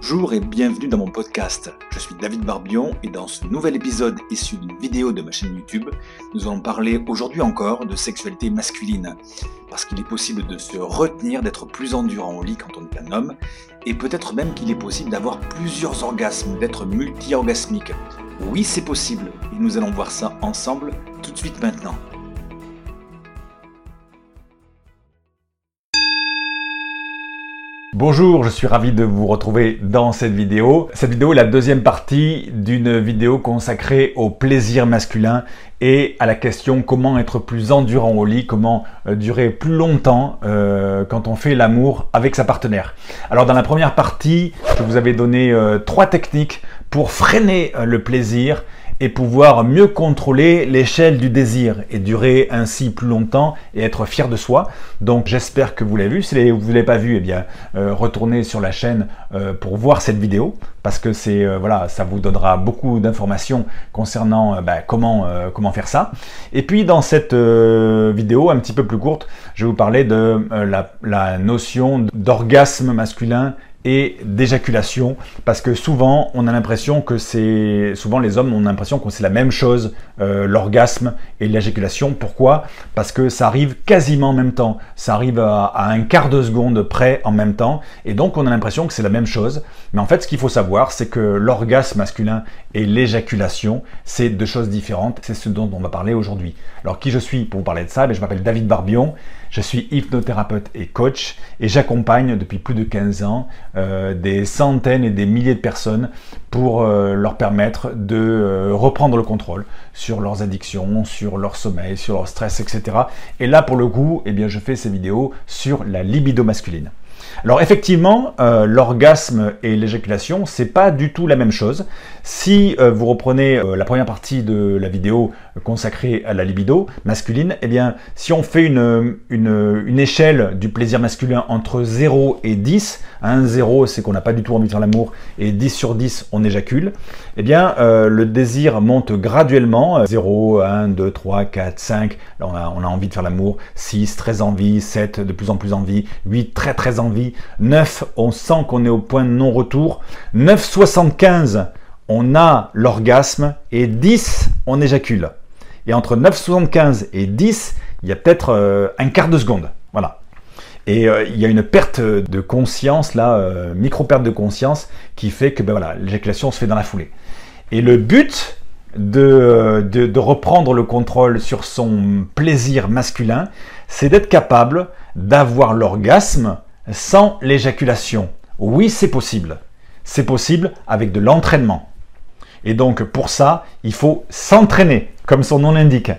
Bonjour et bienvenue dans mon podcast. Je suis David Barbion et dans ce nouvel épisode issu d'une vidéo de ma chaîne YouTube, nous allons parler aujourd'hui encore de sexualité masculine. Parce qu'il est possible de se retenir, d'être plus endurant au lit quand on est un homme, et peut-être même qu'il est possible d'avoir plusieurs orgasmes, d'être multi-orgasmique. Oui, c'est possible, et nous allons voir ça ensemble tout de suite maintenant. Bonjour, je suis ravi de vous retrouver dans cette vidéo. Cette vidéo est la deuxième partie d'une vidéo consacrée au plaisir masculin et à la question comment être plus endurant au lit, comment euh, durer plus longtemps euh, quand on fait l'amour avec sa partenaire. Alors dans la première partie, je vous avais donné euh, trois techniques pour freiner le plaisir et pouvoir mieux contrôler l'échelle du désir et durer ainsi plus longtemps et être fier de soi. Donc j'espère que vous l'avez vu. Si vous ne l'avez pas vu, eh bien euh, retournez sur la chaîne euh, pour voir cette vidéo parce que c'est euh, voilà, ça vous donnera beaucoup d'informations concernant bah, comment comment faire ça. Et puis dans cette vidéo un petit peu plus courte, je vais vous parler de la, la notion d'orgasme masculin et d'éjaculation parce que souvent on a l'impression que c'est souvent les hommes ont l'impression que c'est la même chose euh, l'orgasme et l'éjaculation. Pourquoi? Parce que ça arrive quasiment en même temps. Ça arrive à, un quart de seconde près en même temps. Et donc on a l'impression que c'est la même chose. Mais en fait ce qu'il faut savoir c'est que l'orgasme masculin et l'éjaculation c'est deux choses différentes. C'est ce dont on va parler aujourd'hui. Alors qui je suis pour vous parler de ça? Ben, je m'appelle David Barbion je suis hypnothérapeute et coach et j'accompagne depuis plus de 15 ans euh, des centaines et des milliers de personnes pour euh, leur permettre de euh, reprendre le contrôle sur leurs addictions, sur leur sommeil, sur leur stress, etc. Et là, pour le coup, eh bien, je fais ces vidéos sur la libido masculine. Alors effectivement, euh, l'orgasme et l'éjaculation, c'est pas du tout la même chose. Si euh, vous reprenez euh, la première partie de la vidéo consacrée à la libido masculine, eh bien, si on fait une, une, échelle du plaisir masculin entre 0 et 10, 1, 0 c'est qu'on n'a pas du tout envie de faire l'amour, et 10 sur 10 on éjacule, eh bien, le désir monte graduellement, 0, 1, 2, 3, 4, 5, là on a, on a envie de faire l'amour, 6, très envie, 7, de plus en plus envie, 8, très très envie, 9, on sent qu'on est au point de non-retour. 9,75, on a l'orgasme. Et 10, on éjacule. Et entre 9,75 et 10, il y a peut-être euh, un quart de seconde. Voilà. Et euh, il y a une perte de conscience, là, euh, micro-perte de conscience, qui fait que ben voilà, l'éjaculation se fait dans la foulée. Et le but de, de reprendre le contrôle sur son plaisir masculin, c'est d'être capable d'avoir l'orgasme sans l'éjaculation. Oui, c'est possible. C'est possible avec de l'entraînement. Et donc pour ça, il faut s'entraîner, comme son nom l'indique.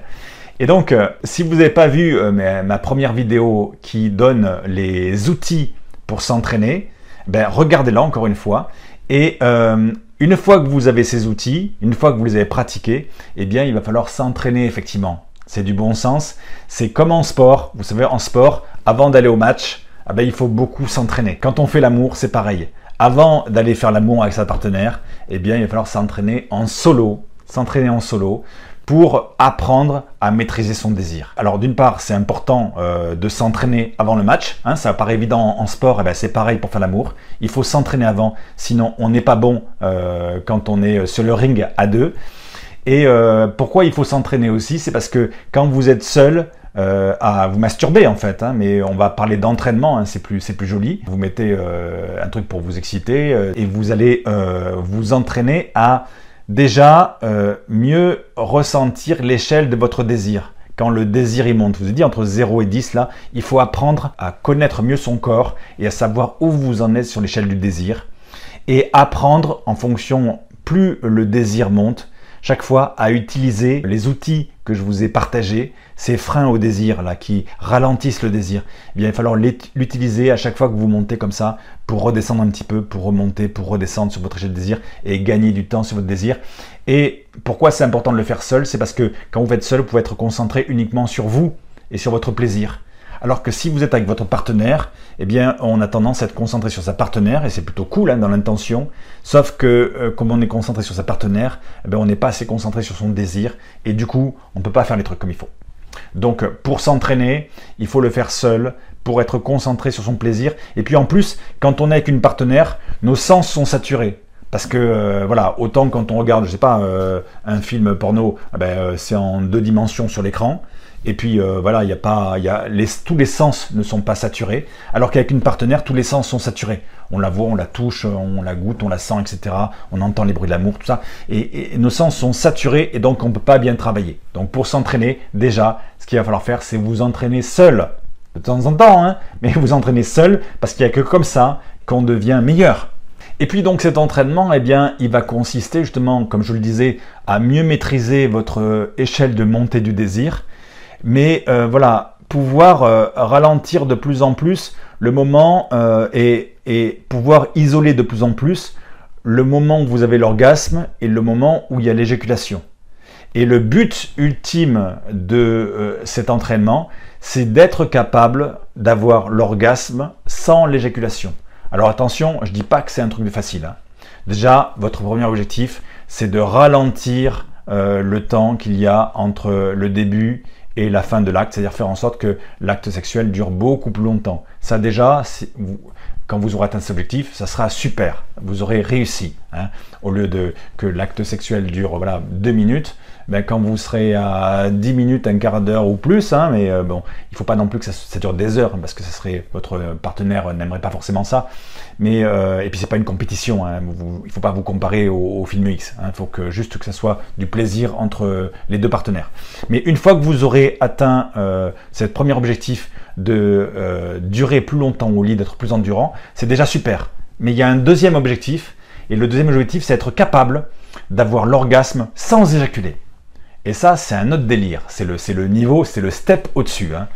Et donc, euh, si vous n'avez pas vu euh, ma, première vidéo qui donne les outils pour s'entraîner, ben, regardez-la encore une fois. Et euh, une fois que vous avez ces outils, une fois que vous les avez pratiqués, eh bien, il va falloir s'entraîner effectivement. C'est du bon sens. C'est comme en sport. Vous savez, en sport, avant d'aller au match, ah ben, il faut beaucoup s'entraîner. Quand on fait l'amour, c'est pareil. Avant d'aller faire l'amour avec sa partenaire, eh bien, il va falloir s'entraîner en solo, s'entraîner en solo pour apprendre à maîtriser son désir. Alors d'une part, c'est important euh, de s'entraîner avant le match. Hein, ça paraît évident en, sport, eh ben, c'est pareil pour faire l'amour. Il faut s'entraîner avant, sinon on n'est pas bon euh, quand on est sur le ring à deux. Et euh, pourquoi il faut s'entraîner aussi C'est parce que quand vous êtes seul, euh, à vous masturber en fait, hein, mais on va parler d'entraînement, hein, c'est plus, plus joli. Vous mettez euh, un truc pour vous exciter euh, et vous allez vous entraîner à déjà mieux ressentir l'échelle de votre désir. Quand le désir il monte, vous ai dit entre 0 et 10 là, il faut apprendre à connaître mieux son corps et à savoir où vous en êtes sur l'échelle du désir et apprendre en fonction plus le désir monte, chaque fois à utiliser les outils que je vous ai partagés, ces freins au désir là qui ralentissent le désir, eh bien, il va falloir l'utiliser à chaque fois que vous montez comme ça pour redescendre un petit peu, pour remonter, pour redescendre sur votre échelle de désir et gagner du temps sur votre désir. Et pourquoi c'est important de le faire seul? C'est parce que quand vous êtes seul, vous pouvez être concentré uniquement sur vous et sur votre plaisir. Alors que si vous êtes avec votre partenaire, eh bien, on a tendance à être concentré sur sa partenaire, et c'est plutôt cool hein, dans l'intention. Sauf que, euh, comme on est concentré sur sa partenaire, eh bien, on n'est pas assez concentré sur son désir, et du coup, on ne peut pas faire les trucs comme il faut. Donc pour s'entraîner, il faut le faire seul, pour être concentré sur son plaisir. Et puis en plus, quand on est avec une partenaire, nos sens sont saturés. Parce que euh, voilà, autant quand on regarde, je sais pas, euh, un film porno, ah ben, c'est en deux dimensions sur l'écran. Et puis voilà, il y a pas, tous les sens ne sont pas saturés. Alors qu'avec une partenaire, tous les sens sont saturés. On la voit, on la touche, on la goûte, on la sent, etc. On entend les bruits de l'amour, tout ça. Et, nos sens sont saturés et donc on ne peut pas bien travailler. Donc pour s'entraîner, déjà, ce qu'il va falloir faire, c'est vous entraîner seul de temps en temps, hein, mais vous entraînez seul parce qu'il n'y a que comme ça qu'on devient meilleur. Et puis donc cet entraînement, eh bien, il va consister justement, comme je le disais, à mieux maîtriser votre échelle de montée du désir, mais euh, voilà, pouvoir euh, ralentir de plus en plus le moment euh, et, pouvoir isoler de plus en plus le moment où vous avez l'orgasme et le moment où il y a l'éjaculation. Et le but ultime de cet entraînement, c'est d'être capable d'avoir l'orgasme sans l'éjaculation. Alors attention, je dis pas que c'est un truc de facile. Hein. Déjà, votre premier objectif, c'est de ralentir le temps qu'il y a entre le début et la fin de l'acte, c'est-à-dire faire en sorte que l'acte sexuel dure beaucoup plus longtemps. Déjà, quand vous aurez atteint cet objectif, ça sera super. Vous aurez réussi. Hein. Au lieu de que l'acte sexuel dure voilà, deux minutes, ben, quand vous serez à 10 minutes, un quart d'heure ou plus, hein, mais euh, bon, il ne faut pas non plus que ça, dure des heures, parce que ça serait votre partenaire n'aimerait pas forcément ça. Mais euh, et puis c'est pas une compétition, hein, il ne faut pas vous comparer au, film X. Il faut juste que ça soit du plaisir entre les deux partenaires. Mais une fois que vous aurez atteint euh, ce premier objectif de durer plus longtemps au lit, d'être plus endurant, c'est déjà super. Mais il y a un deuxième objectif, et le deuxième objectif, c'est être capable d'avoir l'orgasme sans éjaculer. Et ça, c'est un autre délire. C'est le, le niveau, c'est le step au-dessus. Hein.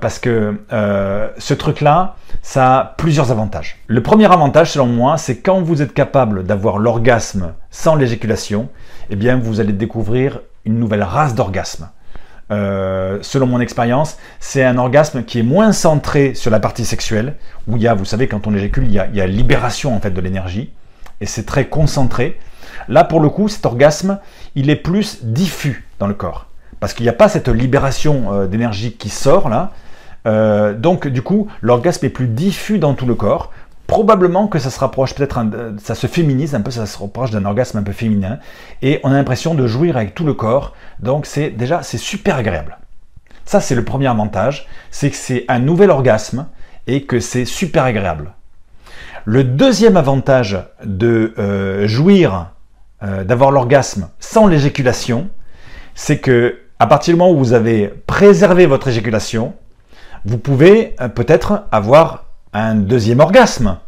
Parce que euh, ce truc-là, ça a plusieurs avantages. Le premier avantage, selon moi, c'est quand vous êtes capable d'avoir l'orgasme sans l'éjaculation, eh bien, vous allez découvrir une nouvelle race d'orgasme. Euh, selon mon expérience, c'est un orgasme qui est moins centré sur la partie sexuelle, où il y a, vous savez, quand on éjacule, il y a, libération en fait de l'énergie, et c'est très concentré. Là, pour le coup, cet orgasme, il est plus diffus dans le corps. Parce qu'il n'y a pas cette libération euh, d'énergie qui sort là. Euh, donc, du coup, l'orgasme est plus diffus dans tout le corps. Probablement que ça se rapproche peut-être, ça se féminise un peu, ça se rapproche d'un orgasme un peu féminin. Et on a l'impression de jouir avec tout le corps. Donc, c'est déjà, c'est super agréable. Ça, c'est le premier avantage. C'est que c'est un nouvel orgasme et que c'est super agréable. Le deuxième avantage de euh, jouir euh, d'avoir l'orgasme sans l'éjaculation, c'est que à partir du moment où vous avez préservé votre éjaculation, vous pouvez euh, peut-être avoir un deuxième orgasme,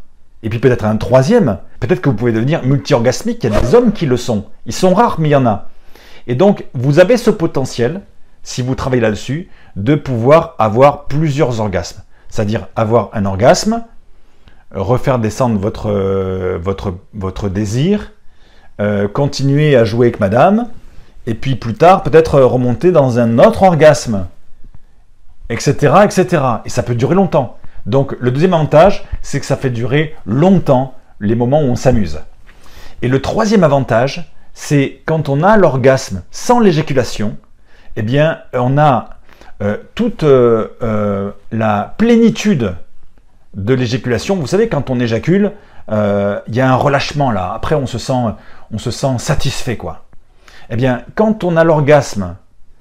et puis peut-être un troisième. Peut-être que vous pouvez devenir multi-orgasmique. Il y a des hommes qui le sont. Ils sont rares, mais il y en a. Et donc, vous avez ce potentiel, si vous travaillez là-dessus, de pouvoir avoir plusieurs orgasmes. C'est-à-dire avoir un orgasme, refaire descendre votre, euh, votre, votre désir, euh, continuer à jouer avec madame, et puis plus tard peut-être remonter dans un autre orgasme, etc., etc. Et ça peut durer longtemps. Donc le deuxième avantage, c'est que ça fait durer longtemps les moments où on s'amuse. Et le troisième avantage, c'est quand on a l'orgasme sans l'éjaculation, eh bien on a euh, toute euh, la plénitude de l'éjaculation. Vous savez, quand on éjacule, il y a un relâchement là. Après, on se sent, on se sent satisfait, quoi. Eh bien, quand on a l'orgasme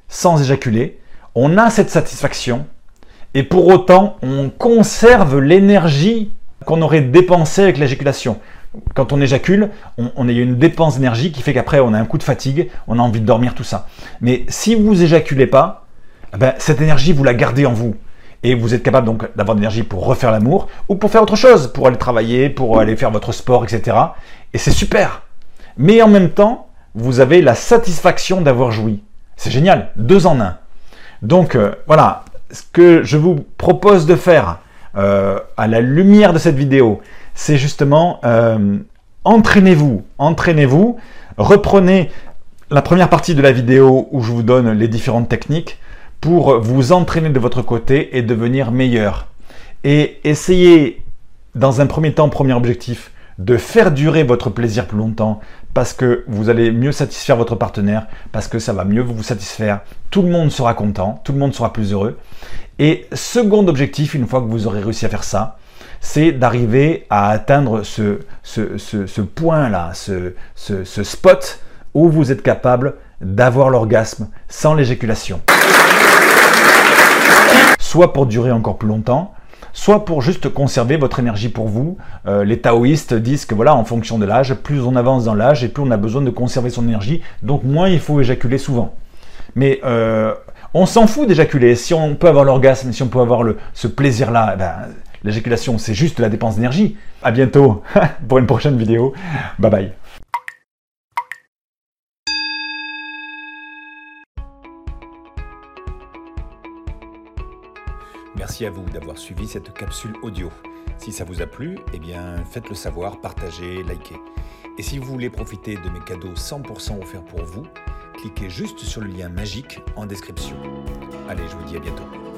sans éjaculer, on a cette satisfaction et pour autant, on conserve l'énergie qu'on aurait dépensée avec l'éjaculation. Quand on éjacule, on, a une dépense d'énergie qui fait qu'après, on a un coup de fatigue, on a envie de dormir, tout ça. Mais si vous éjaculez pas, eh ben, cette énergie, vous la gardez en vous. Et vous êtes capable donc d'avoir de l'énergie pour refaire l'amour ou pour faire autre chose, pour aller travailler, pour aller faire votre sport, etc. Et c'est super. Mais en même temps, vous avez la satisfaction d'avoir joui. C'est génial, deux en un. Donc euh, voilà, ce que je vous propose de faire euh, à la lumière de cette vidéo, c'est justement euh, entraînez-vous, entraînez-vous, reprenez la première partie de la vidéo où je vous donne les différentes techniques pour vous entraîner de votre côté et devenir meilleur. Et essayez dans un premier temps, premier objectif, de faire durer votre plaisir plus longtemps parce que vous allez mieux satisfaire votre partenaire, parce que ça va mieux vous satisfaire. Tout le monde sera content, tout le monde sera plus heureux. Et second objectif, une fois que vous aurez réussi à faire ça, c'est d'arriver à atteindre ce, point-là, ce, ce spot où vous êtes capable d'avoir l'orgasme sans l'éjaculation. Soit pour durer encore plus longtemps, soit pour juste conserver votre énergie pour vous. Euh, les taoïstes disent que voilà, en fonction de l'âge, plus on avance dans l'âge et plus on a besoin de conserver son énergie, donc moins il faut éjaculer souvent. Mais euh, on s'en fout d'éjaculer. Si on peut avoir l'orgasme, si on peut avoir ce plaisir-là, eh ben, l'éjaculation, c'est juste la dépense d'énergie. À bientôt pour une prochaine vidéo. Bye bye. Merci à vous d'avoir suivi cette capsule audio. Si ça vous a plu, eh bien faites-le savoir, partagez, likez. Et si vous voulez profiter de mes cadeaux 100% offerts pour vous, cliquez juste sur le lien magique en description. Allez, je vous dis à bientôt.